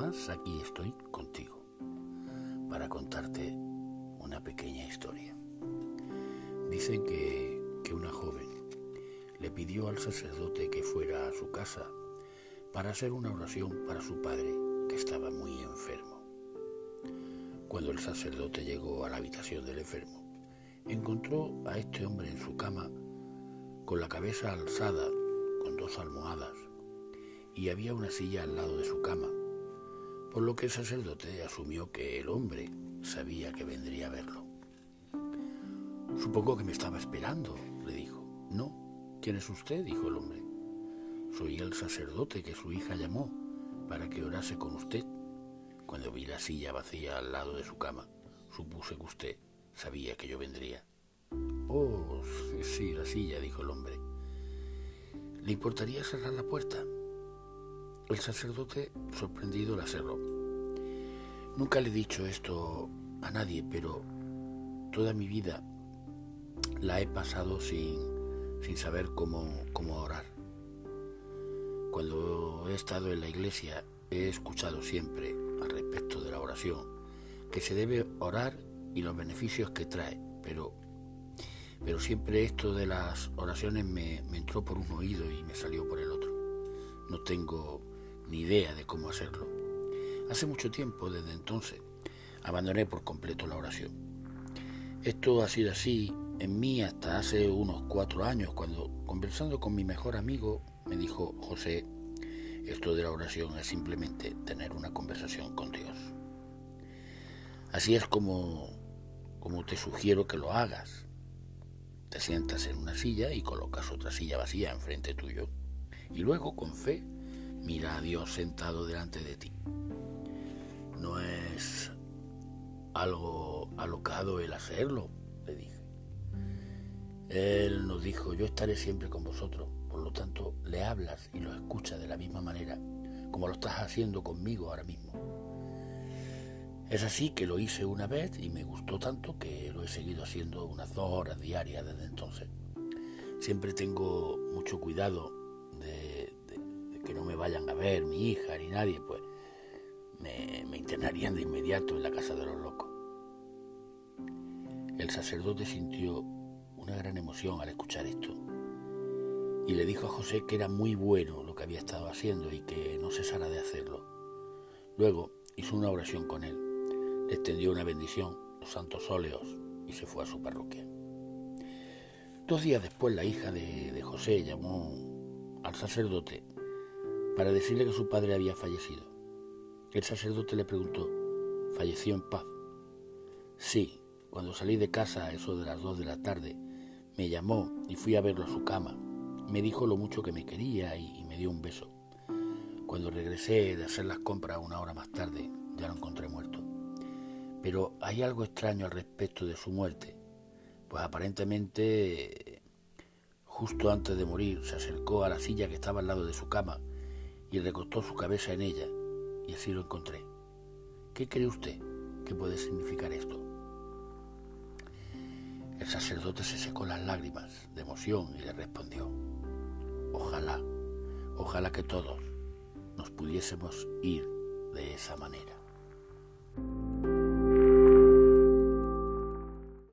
aquí estoy contigo para contarte una pequeña historia. Dicen que, que una joven le pidió al sacerdote que fuera a su casa para hacer una oración para su padre, que estaba muy enfermo. Cuando el sacerdote llegó a la habitación del enfermo, encontró a este hombre en su cama con la cabeza alzada, con dos almohadas, y había una silla al lado de su cama, por lo que el sacerdote asumió que el hombre sabía que vendría a verlo. Supongo que me estaba esperando, le dijo. No, ¿quién es usted? dijo el hombre. Soy el sacerdote que su hija llamó para que orase con usted. Cuando vi la silla vacía al lado de su cama, supuse que usted sabía que yo vendría. Oh, sí, la silla, dijo el hombre. ¿Le importaría cerrar la puerta? El sacerdote, sorprendido, la cerró. Nunca le he dicho esto a nadie, pero toda mi vida la he pasado sin, sin saber cómo, cómo orar. Cuando he estado en la iglesia he escuchado siempre al respecto de la oración que se debe orar y los beneficios que trae, pero, pero siempre esto de las oraciones me, me entró por un oído y me salió por el otro. No tengo ni idea de cómo hacerlo. Hace mucho tiempo, desde entonces, abandoné por completo la oración. Esto ha sido así en mí hasta hace unos cuatro años, cuando, conversando con mi mejor amigo, me dijo, José, esto de la oración es simplemente tener una conversación con Dios. Así es como, como te sugiero que lo hagas. Te sientas en una silla y colocas otra silla vacía enfrente tuyo. Y luego, con fe, mira a Dios sentado delante de ti. No es algo alocado el hacerlo, le dije. Él nos dijo, yo estaré siempre con vosotros, por lo tanto le hablas y lo escuchas de la misma manera como lo estás haciendo conmigo ahora mismo. Es así que lo hice una vez y me gustó tanto que lo he seguido haciendo unas dos horas diarias desde entonces. Siempre tengo mucho cuidado que no me vayan a ver mi hija ni nadie, pues me, internarían de inmediato en la casa de los locos. El sacerdote sintió una gran emoción al escuchar esto y le dijo a José que era muy bueno lo que había estado haciendo y que no cesara de hacerlo. Luego hizo una oración con él, le extendió una bendición, los santos óleos y se fue a su parroquia. Dos días después la hija de José llamó al sacerdote para decirle que su padre había fallecido. El sacerdote le preguntó, ¿falleció en paz? Sí, cuando salí de casa a eso de las dos de la tarde, me llamó y fui a verlo a su cama. Me dijo lo mucho que me quería y, y me dio un beso. Cuando regresé de hacer las compras una hora más tarde, ya lo encontré muerto. Pero hay algo extraño al respecto de su muerte, pues aparentemente justo antes de morir se acercó a la silla que estaba al lado de su cama y recostó su cabeza en ella, y así lo encontré. ¿Qué cree usted que puede significar esto? El sacerdote se secó las lágrimas de emoción y le respondió, ojalá, ojalá que todos nos pudiésemos ir de esa manera.